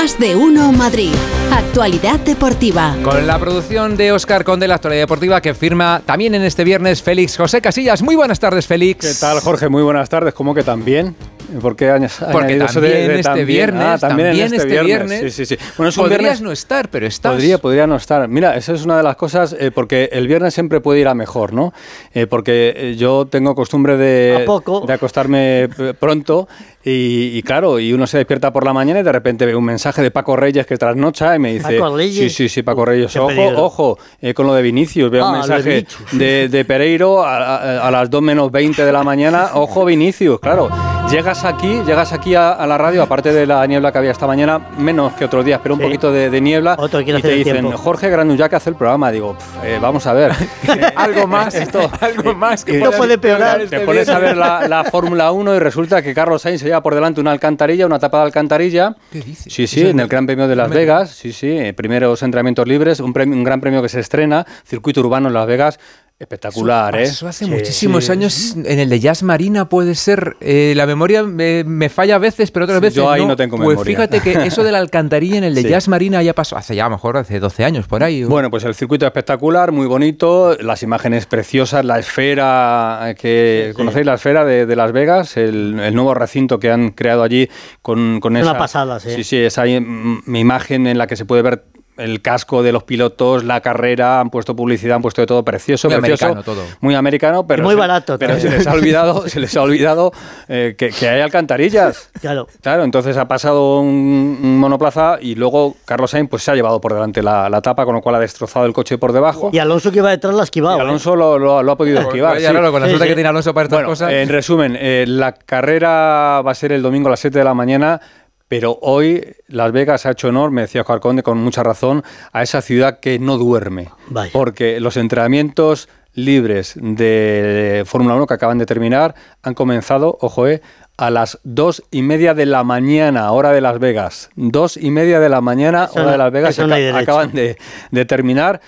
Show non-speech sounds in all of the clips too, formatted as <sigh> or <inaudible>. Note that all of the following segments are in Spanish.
Más de uno Madrid. Actualidad deportiva. Con la producción de Oscar Conde, la actualidad deportiva que firma también en este viernes Félix José Casillas. Muy buenas tardes, Félix. ¿Qué tal, Jorge? Muy buenas tardes. ¿Cómo que también? ¿Por qué años Porque también este viernes, ah, también, también este, este viernes. viernes. Sí, sí, sí. Bueno, es un Podrías viernes- no estar, pero estás. Podría, podría no estar. Mira, esa es una de las cosas, eh, porque el viernes siempre puede ir a mejor, ¿no? Eh, porque eh, yo tengo costumbre de, ¿A poco? de acostarme eh, pronto y, y claro, y uno se despierta por la mañana y de repente ve un mensaje de Paco Reyes que trasnocha y me dice... ¿Paco Reyes? Sí, sí, sí, Paco Reyes. Ojo, peligro. ojo, eh, con lo de Vinicius. Veo un Ah, de mensaje de, de Pereiro a, a- a las 2 menos 20 de la mañana. Ojo, Vinicius, claro. Llegas aquí, llegas aquí a, a la radio, aparte de la niebla que había esta mañana, menos que otros días, pero un Sí. poquito de, de niebla. Otro y te dicen, tiempo. Jorge Granullac hace el programa. Digo, "Pf, eh, vamos a ver. <laughs> algo más, <laughs> <laughs> algo más que No puede peorar. este te pones a ver la, la Fórmula 1 y resulta que Carlos Sainz se lleva por delante una alcantarilla, una tapa de alcantarilla. ¿Qué dices? Sí, sí, en el Gran Premio de Las Vegas. Sí, sí, eh, primeros entrenamientos libres, un, premio- un gran premio que se estrena, circuito urbano en Las Vegas. Espectacular, ¿eh? Eso hace Sí, muchísimos sí. años. En el de Jazz Marina puede ser. eh, la memoria me, me falla a veces, pero otras Sí, veces. yo ahí no tengo Pues memoria. fíjate que <laughs> eso de la alcantarilla en el de Sí. Jazz Marina ya pasó hace ya a lo mejor hace 12 años por ahí. o- Bueno, pues el circuito espectacular, muy bonito, las imágenes preciosas, la esfera que Sí, sí. conocéis la esfera de, de Las Vegas, el, el nuevo recinto que han creado allí con, con Es esa una pasada, sí. Sí, sí, esa im- imagen en la que se puede ver el casco de los pilotos, la carrera, han puesto publicidad, han puesto de todo precioso, Muy precioso, americano todo. muy americano, pero Y muy se- barato Pero se les ha olvidado, <laughs> se les ha olvidado eh, que, que hay alcantarillas. Claro. Claro, entonces ha pasado un, un monoplaza y luego Carlos Sainz pues se ha llevado por delante la, la tapa, con lo cual ha destrozado el coche por debajo. Y Alonso que iba detrás la ha esquivado. Y ¿eh? Alonso lo, lo- lo ha podido esquivar. Vaya sí. raro, con la Sí, suerte sí. que tiene Alonso para estas Bueno, cosas. en resumen, eh, la carrera va a ser el domingo a las 7 de la mañana, pero hoy Las Vegas ha hecho honor, me decía Oscar Conde con mucha razón, a esa ciudad que no duerme. Vaya. Porque los entrenamientos libres de Fórmula 1 que acaban de terminar han comenzado, ojo, eh, a las dos y media de la mañana, hora de Las Vegas. Dos y media de la mañana, Eso hora no- de Las Vegas, no acaban de, de terminar.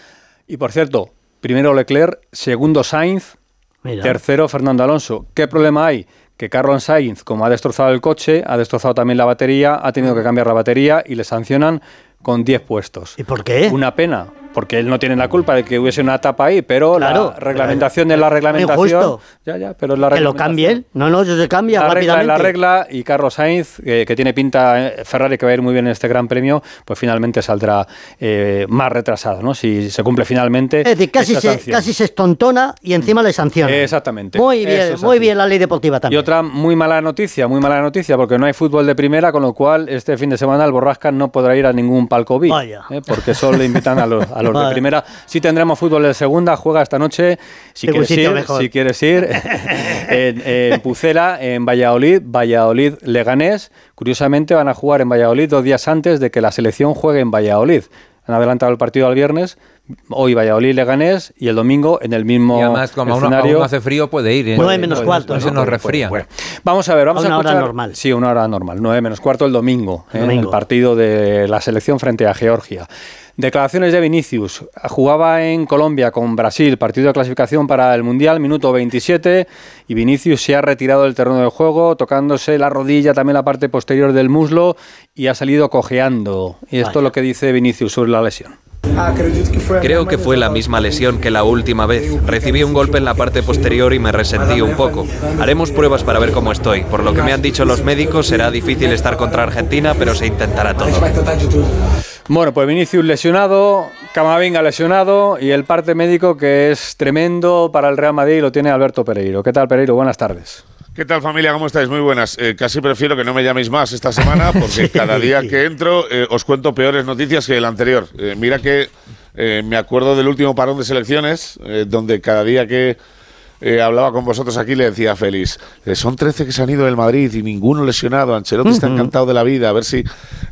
Y por cierto, primero Leclerc, segundo Sainz, Mira. Tercero, Fernando Alonso. ¿Qué problema hay? Que Carlos Sainz, como ha destrozado el coche, ha destrozado también la batería, ha tenido que cambiar la batería y le sancionan con 10 puestos. ¿Y por qué? Una pena, porque él no tiene la culpa de que hubiese una tapa ahí, pero Claro, la reglamentación es la reglamentación. injusto. Ya, ya, pero la Que lo reglamentación. cambie él. No, no, eso se cambia La regla rápidamente. la regla y Carlos Sainz, eh, que tiene pinta, eh, Ferrari que va a ir muy bien en este gran premio, pues finalmente saldrá eh, más retrasado, ¿no? Si se cumple finalmente. Es decir, casi se, casi se estontona y encima le sanciona. Exactamente. Muy bien, es muy bien la ley deportiva Y también. otra muy mala noticia, muy mala noticia, porque no hay fútbol de primera, con lo cual este fin de semana el Borrasca no podrá ir a ningún palco Vaya. ¿eh? porque solo le invitan a los, a los de primera. Sí tendremos fútbol de segunda, juega esta noche, si quieres ir, mejor. si quieres ir, <laughs> en, en Pucela, en Valladolid, Valladolid Leganés. Curiosamente van a jugar en Valladolid dos días antes de que la selección juegue en Valladolid. Han adelantado el partido al viernes, hoy Valladolid Leganés y el domingo en el mismo y además, como aún, escenario. aún hace frío, puede ir. ¿eh? Nueve menos Puede- cuarto, No se ¿no? nos resfría. puede. Vamos a ver, vamos A a, una hora normal. Sí, una hora normal, 9 menos cuarto el domingo, ¿eh? Domingo. el partido de la selección frente a Georgia. Declaraciones de Vinicius. Jugaba en Colombia con Brasil, partido de clasificación para el Mundial, minuto 27, y Vinicius se ha retirado del terreno de juego, tocándose la rodilla, también la parte posterior del muslo, y ha salido cojeando. Y esto Vaya. es lo que dice Vinicius sobre la lesión. Creo que fue la misma lesión que la última vez. Recibí un golpe en la parte posterior y me resentí un poco. Haremos pruebas para ver cómo estoy. Por lo que me han dicho los médicos, será difícil estar contra Argentina, pero se intentará todo. Bueno, pues Vinicius lesionado, Camavinga lesionado y el parte médico que es tremendo para el Real Madrid lo tiene Alberto Pereiro. ¿Qué tal, Pereiro? Buenas tardes. ¿Qué tal familia? ¿Cómo estáis? Muy buenas. Eh, casi prefiero que no me llaméis más esta semana porque <laughs> cada día que entro eh, os cuento peores noticias que el anterior. Eh, mira que me acuerdo del último parón de selecciones donde cada día que eh, hablaba con vosotros aquí le decía Félix, eh, son 13 que se han ido del Madrid y ninguno lesionado. Ancelotti está encantado de la vida, a ver si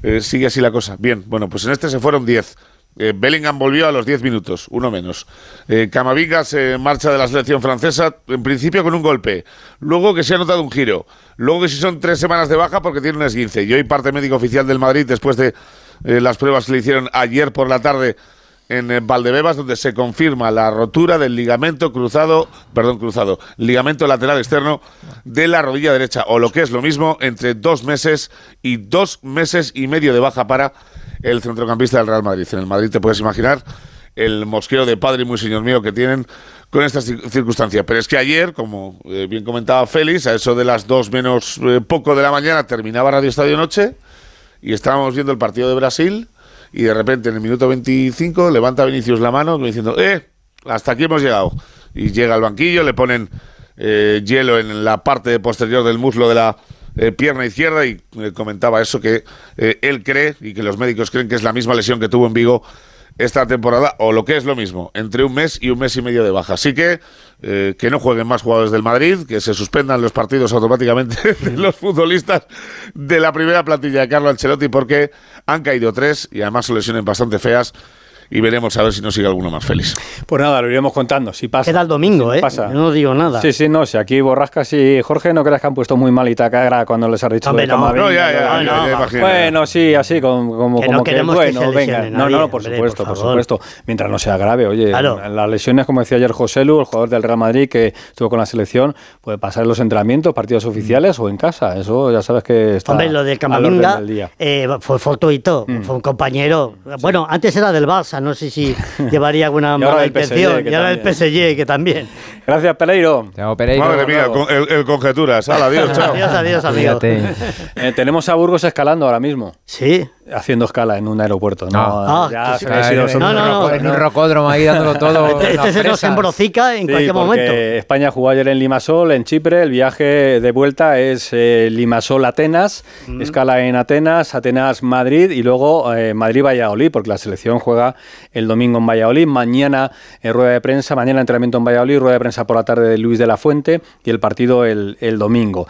eh, sigue así la cosa. Bien, bueno, pues en este se fueron 10. Eh, Bellingham volvió a los 10 minutos, uno menos. Eh, Camavinga se marcha de la selección francesa, en principio con un golpe. Luego que se ha notado un giro. Luego que si son tres semanas de baja porque tiene un esguince. Y hoy parte médico oficial del Madrid, después de las pruebas que le hicieron ayer por la tarde, en eh, Valdebebas, donde se confirma la rotura del ligamento cruzado, perdón, cruzado, ligamento lateral externo de la rodilla derecha, o lo que es lo mismo, entre dos meses y dos meses y medio de baja para el centrocampista del Real Madrid. En el Madrid te puedes imaginar el mosqueo de padre y muy señor mío que tienen con esta ci- circunstancia. Pero es que ayer, como eh, bien comentaba Félix, a eso de las dos menos eh, poco de la mañana terminaba Radio Estadio Noche y estábamos viendo el partido de Brasil y de repente en el minuto 25 levanta Vinicius la mano diciendo, eh, hasta aquí hemos llegado. Y llega al banquillo, le ponen eh, hielo en la parte posterior del muslo de la eh, pierna izquierda y eh, comentaba eso que eh, él cree y que los médicos creen que es la misma lesión que tuvo en Vigo esta temporada, o lo que es lo mismo, entre un mes y un mes y medio de baja. Así que eh, que no jueguen más jugadores del Madrid, que se suspendan los partidos automáticamente <laughs> de los futbolistas de la primera plantilla de Carlo Ancelotti, porque han caído tres y además son lesiones bastante feas. Y veremos a ver si nos sigue alguno más feliz. Pues nada, lo iremos contando. Si pasa. Queda el domingo, Si ¿eh? Pasa. Yo no digo nada. Sí, sí, no. Si aquí Borrascas y Jorge no creas que han puesto muy malita cara cuando les has dicho Hombre, no. Camavinga, No, ya, ya, no, ya, no, ya no. imagino. Bueno, sí, así como, como, Que no como que bueno, se venga. lesione No, nadie, no, por hombre, supuesto, por supuesto. Mientras no sea grave, oye, Claro. las lesiones, como decía ayer José Lu, el jugador del Real Madrid que estuvo con la selección, puede pasar en los entrenamientos, partidos oficiales o en casa. Eso ya sabes que está Hombre, lo de Camavinga del día. eh, fue fortuito, Mm. fue un compañero. Bueno, antes era del Barça, no sé si <laughs> llevaría alguna mala del PSG, intención. que Y ahora también. PSG, que también. Gracias, Peleiro. Chao, Pereiro. Madre mía, con- el, el conjeturas. Adiós, <laughs> chao. Adiós, adiós, amigo. Eh, tenemos a Burgos escalando ahora mismo. Sí. Haciendo escala en un aeropuerto. No, Ah, ya que se ha en, No, no, no. en un rocódromo ahí dándolo <laughs> todo. Este, este se nos embrocica en Sí, cualquier momento. España jugó ayer en Limasol, en Chipre. El viaje de vuelta es eh, Limasol-Atenas, Mm. escala en Atenas, Atenas-Madrid y luego eh, Madrid-Valladolid, porque la selección juega el domingo en Valladolid. Mañana eh, rueda de prensa, mañana entrenamiento en Valladolid, rueda de prensa por la tarde de Luis de la Fuente y el partido el, el domingo.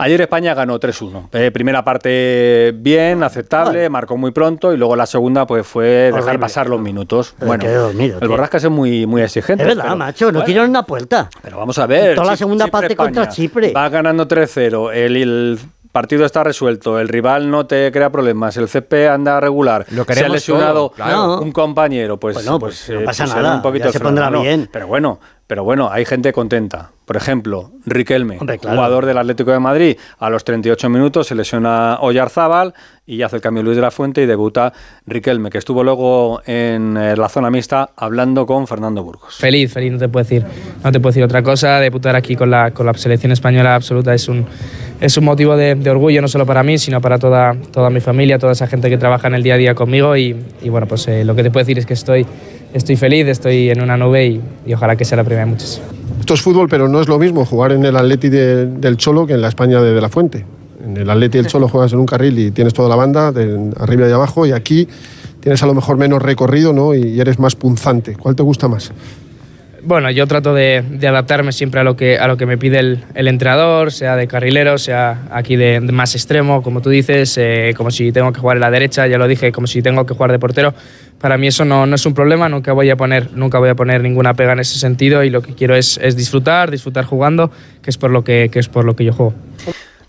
Ayer España ganó 3-1. Eh, primera parte bien, aceptable, marcó muy pronto y luego la segunda pues fue dejar Horrible. pasar los minutos. Pero Bueno, quedé dormido, el. Borrascas es muy, muy exigente. Es verdad, pero- macho, no bueno, tiraron una puerta. pero vamos a ver. Toda la segunda parte contra España. Chipre. Va ganando 3-0. El, el partido está resuelto. El rival no te crea problemas. El CP anda regular. Lo Se ha lesionado todo, claro. un compañero. Pues, Bueno, pues no eh, pasa pusieron nada, Un poquito ya se freno. pondrá No, bien. Pero bueno, pero bueno, hay gente contenta. Por ejemplo, Riquelme, Hombre, claro. jugador del Atlético de Madrid, a los 38 minutos se lesiona Oyarzábal y hace el cambio Luis de la Fuente y debuta Riquelme, que estuvo luego en eh, la zona mixta hablando con Fernando Burgos. Feliz, feliz, no te puedo decir, no te puedo decir otra cosa. Debutar aquí con la, con la selección española absoluta es un, es un motivo de, de orgullo, no solo para mí, sino para toda, toda mi familia, toda esa gente que trabaja en el día a día conmigo. Y, y bueno, pues eh, lo que te puedo decir es que estoy, estoy feliz, estoy en una nube y, y ojalá que sea la primera de muchas. Esto es fútbol, pero no es lo mismo jugar en el Atleti de- del Cholo que en la España de, la Fuente. En el Atleti del Cholo juegas en un carril y tienes toda la banda, de arriba y abajo, y aquí tienes a lo mejor menos recorrido ¿no? y eres más punzante. ¿Cuál te gusta más? Bueno, yo trato de, adaptarme siempre a lo que, a lo que me pide el, entrenador, sea de carrilero, sea aquí de, de más extremo, como tú dices, eh, como si tengo que jugar en la derecha, ya lo dije, como si tengo que jugar de portero. Para mí eso no, no es un problema, nunca voy, a poner, nunca voy a poner ninguna pega en ese sentido y lo que quiero es, es disfrutar, disfrutar jugando, que es por lo que, que es por lo que yo juego.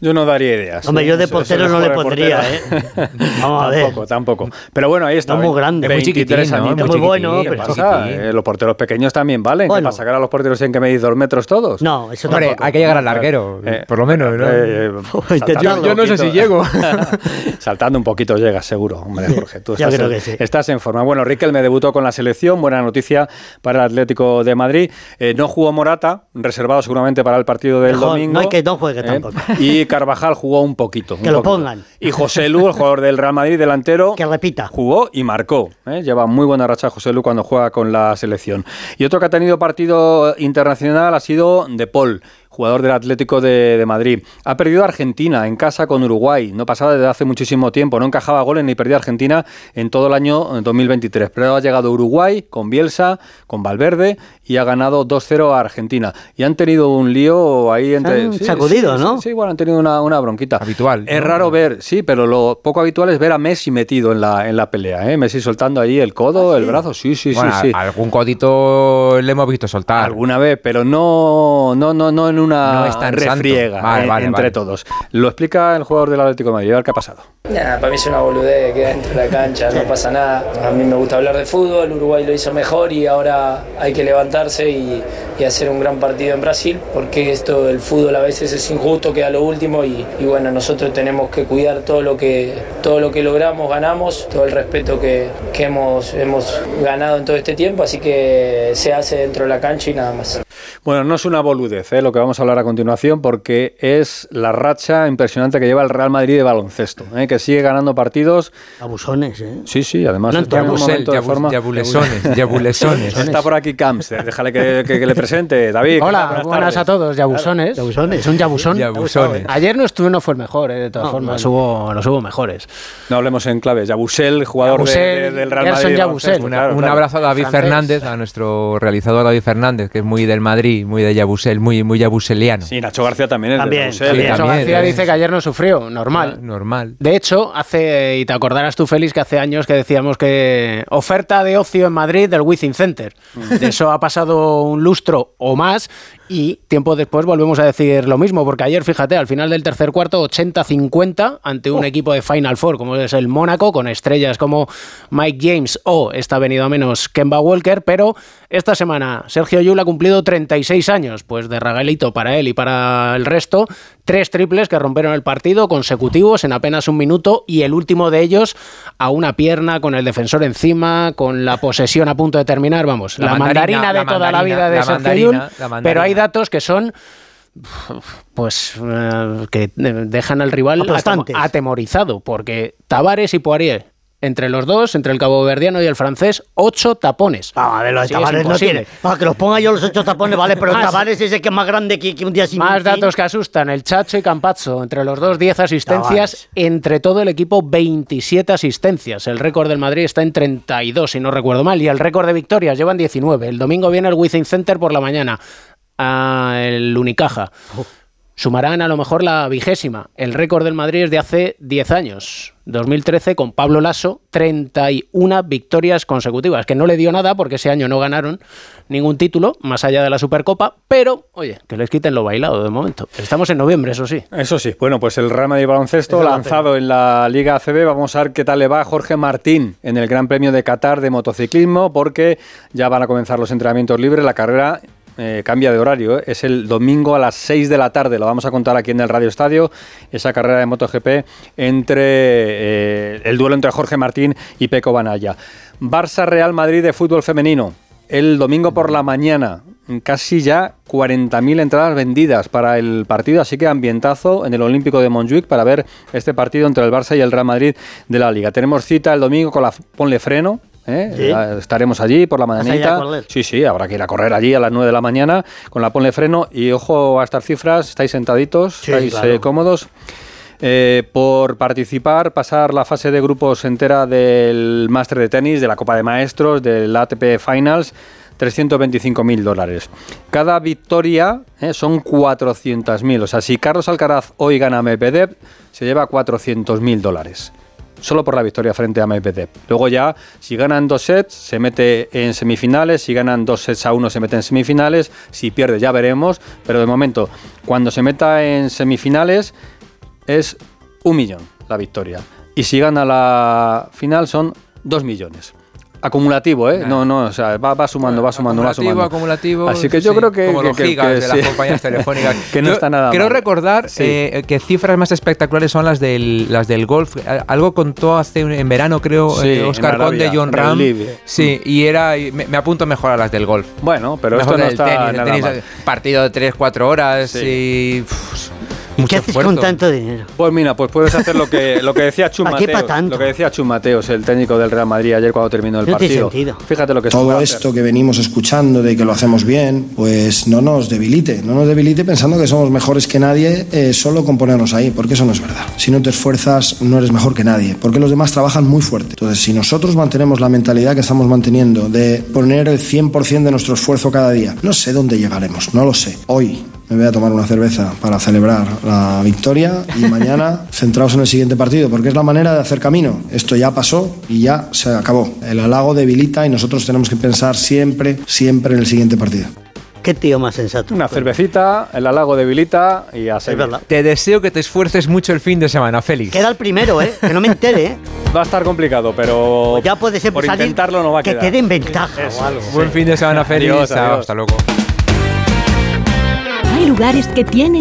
Yo no daría ideas. Hombre, yo de portero no le juego de pondría, portero. ¿eh? Vamos a <laughs> ver. Tampoco, tampoco. Pero bueno, ahí está. No muy grande. Es muy 23 chiquitín, ¿no? Es muy bueno, pero- ¿qué ¿Qué pasa? Eh, los porteros pequeños también valen. Bueno. ¿Qué pasa? ¿Que ahora los porteros tienen que medir dos metros todos? No, eso Hombre, tampoco. hay que llegar al larguero, Eh, por lo menos, ¿no? Eh, <laughs> Yo no sé si llego. <laughs> Saltando un poquito llegas, seguro. Hombre, Jorge, tú Yo estás, creo en, que sí. estás en forma. Bueno, Riquelme debutó con la selección. Buena noticia para el Atlético de Madrid. Eh, no jugó Morata, reservado seguramente para el partido del Mejor, domingo. no hay que no juegue Eh, tampoco. Y Carvajal jugó un poquito. un Que lo poquito. pongan. Y José Lu, el jugador del Real Madrid, delantero. Que repita. Jugó y marcó. ¿eh? Lleva muy buena racha José Lu cuando juega con la selección. Y otro que ha tenido partido internacional ha sido De Paul. Jugador del Atlético de, de Madrid. Ha perdido a Argentina en casa con Uruguay. No pasaba desde hace muchísimo tiempo. No encajaba goles ni perdía a Argentina en todo el año eh, 2023. Pero ha llegado Uruguay con Bielsa, con Valverde y ha ganado 2-0 a Argentina. Y han tenido un lío ahí entre. han sacudido, sí, ¿no? Sí, sí, bueno, han tenido una, una bronquita. Habitual, Es ¿no? raro ver, sí, pero lo poco habitual es ver a Messi metido en la, en la pelea. ¿eh? Messi soltando ahí el codo, el brazo. Sí, sí, Bueno, sí. sí. Algún codito le hemos visto soltar. Alguna vez, pero no, no, no, no en una No es tan refriega Vale, eh, vale, entre vale. todos. Lo explica el jugador del Atlético de Madrid. A ver qué ha pasado. Nah, para mí es una boludez que dentro de la cancha, no pasa nada. A mí me gusta hablar de fútbol, Uruguay lo hizo mejor y ahora hay que levantarse y, y hacer un gran partido en Brasil, porque esto del fútbol a veces es injusto, queda lo último y, y bueno, nosotros tenemos que cuidar todo lo que, todo lo que logramos, ganamos, todo el respeto que, que hemos, hemos ganado en todo este tiempo, así que se hace dentro de la cancha y nada más. Bueno, no es una boludez ¿eh? lo que vamos a hablar a continuación porque es la racha impresionante que lleva el Real Madrid de baloncesto, ¿eh? que sigue ganando partidos. Abusones, ¿eh? Sí, sí, además No está en un Yabusel, de yabu- forma... yabulesones, <laughs> yabulesones. Está por aquí Camster, déjale que, que- que le presente. David. Hola, buenas, a todos, yabusones. Yabusones. Es un yabusón. Yabusones. Ayer no estuve, no fue el mejor, eh, de todas No, formas, bueno. hubo, los hubo mejores. No hablemos en clave. Yabusel, jugador de- Yabusel, de- del Real Gerson Madrid. de Yabusel. Una- claro, un claro. abrazo a David Francés. Fernández, a nuestro realizador David Fernández, que es muy del Madrid, muy de Yabusel, muy, muy yabuseliano. Sí, Nacho García también es También, de también. También, García dice que ayer no sufrió, normal. Normal. De hecho, hace, y te acordarás tú, Félix, que hace años que decíamos que oferta de ocio en Madrid del Wizzing Center. De eso ha pasado un lustro o más y tiempo después volvemos a decir lo mismo, porque ayer, fíjate, al final del tercer cuarto, 80-50 ante un equipo de Final Four, como es el Mónaco, con estrellas como Mike James o, está venido a menos, Kemba Walker, pero esta semana Sergio Yul ha cumplido 36 años, pues de para él y para el resto, tres triples que rompieron el partido consecutivos en apenas un minuto y el último de ellos a una pierna con el defensor encima, con la posesión a punto de terminar, vamos, La la, mandarina, mandarina, de la toda la vida de Sergio pero hay datos que son pues eh, que dejan al rival atemorizado, porque Tavares y Poirier, entre los dos, entre el caboverdiano y el francés, ocho tapones. Vamos a ver, los Sí, es Tavares no tiene. Para que los ponga yo los ocho tapones, vale, pero <laughs> Más. Tavares es el que es más grande que, que un día sin Más datos que asustan. El Chacho y Campazzo, entre los dos, 10 asistencias. Entre todo el equipo, 27 asistencias. El récord del Madrid está en 32, si no recuerdo mal. Y el récord de victorias llevan 19. El domingo viene el Wizzing Center por la mañana. a el Unicaja. Sumarán a lo mejor la vigésima. El récord del Madrid es de hace 10 años. 2013 con Pablo Lasso, 31 victorias consecutivas, que no le dio nada porque ese año no ganaron ningún título, más allá de la Supercopa, pero, oye, que les quiten lo bailado de momento. Estamos en noviembre, eso sí. Eso sí, bueno, pues el Real Madrid Baloncesto la lanzado en la Liga ACB, vamos a ver qué tal le va a Jorge Martín en el Gran Premio de Qatar de motociclismo, porque ya van a comenzar los entrenamientos libres, la carrera eh, cambia de horario, ¿eh? es el domingo a las 6 de la tarde, lo vamos a contar aquí en el Radio Estadio, esa carrera de MotoGP entre eh, el duelo entre Jorge Martín y Peco Banaya. Barça Real Madrid de fútbol femenino. El domingo por la mañana, casi ya 40.000 entradas vendidas para el partido, así que ambientazo en el Olímpico de Montjuic para ver este partido entre el Barça y el Real Madrid de la Liga. Tenemos cita el domingo con la Ponle Freno, ¿eh? Sí. Estaremos allí por la a a mañanita. Sí, sí, habrá que ir a correr allí a las 9 de la mañana con la Ponle Freno. Y ojo a estas cifras, estáis sentaditos, Sí, estáis claro. eh, cómodos. Eh, por participar, pasar la fase de grupos entera del Máster de Tenis, de la Copa de Maestros, del ATP Finals, 325.000 dólares. Cada victoria eh, son 400.000. O sea, si Carlos Alcaraz hoy gana Medvedev, se lleva 400.000 dólares. Solo por la victoria frente a Medvedev. Luego ya, si ganan dos sets, se mete en semifinales. Si ganan dos sets a uno, se mete en semifinales. Si pierde, ya veremos. Pero de momento, cuando se meta en semifinales, es un millón la victoria. Y si gana la final, son dos millones. Acumulativo, ¿eh? No, no, o sea, va, va sumando, va sumando, va sumando. acumulativo. Así que yo sí, creo que. Como que- los que- gigas que de las compañías telefónicas. <laughs> que no Yo está nada Quiero mal. recordar Sí. eh, que cifras más espectaculares son las del, las del golf. Algo contó hace en verano, creo, eh, Oscar Conde, John Ram. Sí, y era. y Me, me apunto mejor a las del golf. Bueno, pero Mejor esto no está tenis, el nada tenis, mal. partido de 3-4 horas ¿Y mucho qué haces esfuerzo. con tanto dinero? Pues mira, pues puedes hacer lo que, lo que decía <laughs> Chum ¿Para qué Mateos, pa' tanto? lo que decía Chum Mateos, el técnico del Real Madrid ayer cuando terminó el No tiene partido. sentido. Fíjate lo que todo esto hacer. que venimos escuchando de que lo hacemos bien, pues no nos debilite, no nos debilite pensando que somos mejores que nadie eh, solo con ponernos ahí, porque eso no es verdad. Si no te esfuerzas, no eres mejor que nadie, porque los demás trabajan muy fuerte. Entonces, si nosotros mantenemos la mentalidad que estamos manteniendo de poner el 100% de nuestro esfuerzo cada día, no sé dónde llegaremos, no lo sé. Hoy me voy a tomar una cerveza para celebrar la victoria y <laughs> mañana centrados en el siguiente partido, porque es la manera de hacer camino. Esto ya pasó y ya se acabó. El halago debilita y nosotros tenemos que pensar siempre, siempre en el siguiente partido. Qué tío más sensato. Una cervecita, el halago debilita y a seguir. verdad. Te deseo que te esfuerces mucho el fin de semana, Félix. Queda el primero, ¿eh? Que no me entere, ¿eh? <laughs> Va a estar complicado, pero Pues ya puede ser por salir intentarlo no va a que quedar. te den ventaja o algo. Buen fin de semana, Félix. Adiós, adiós. Hasta luego. Lugares que tienen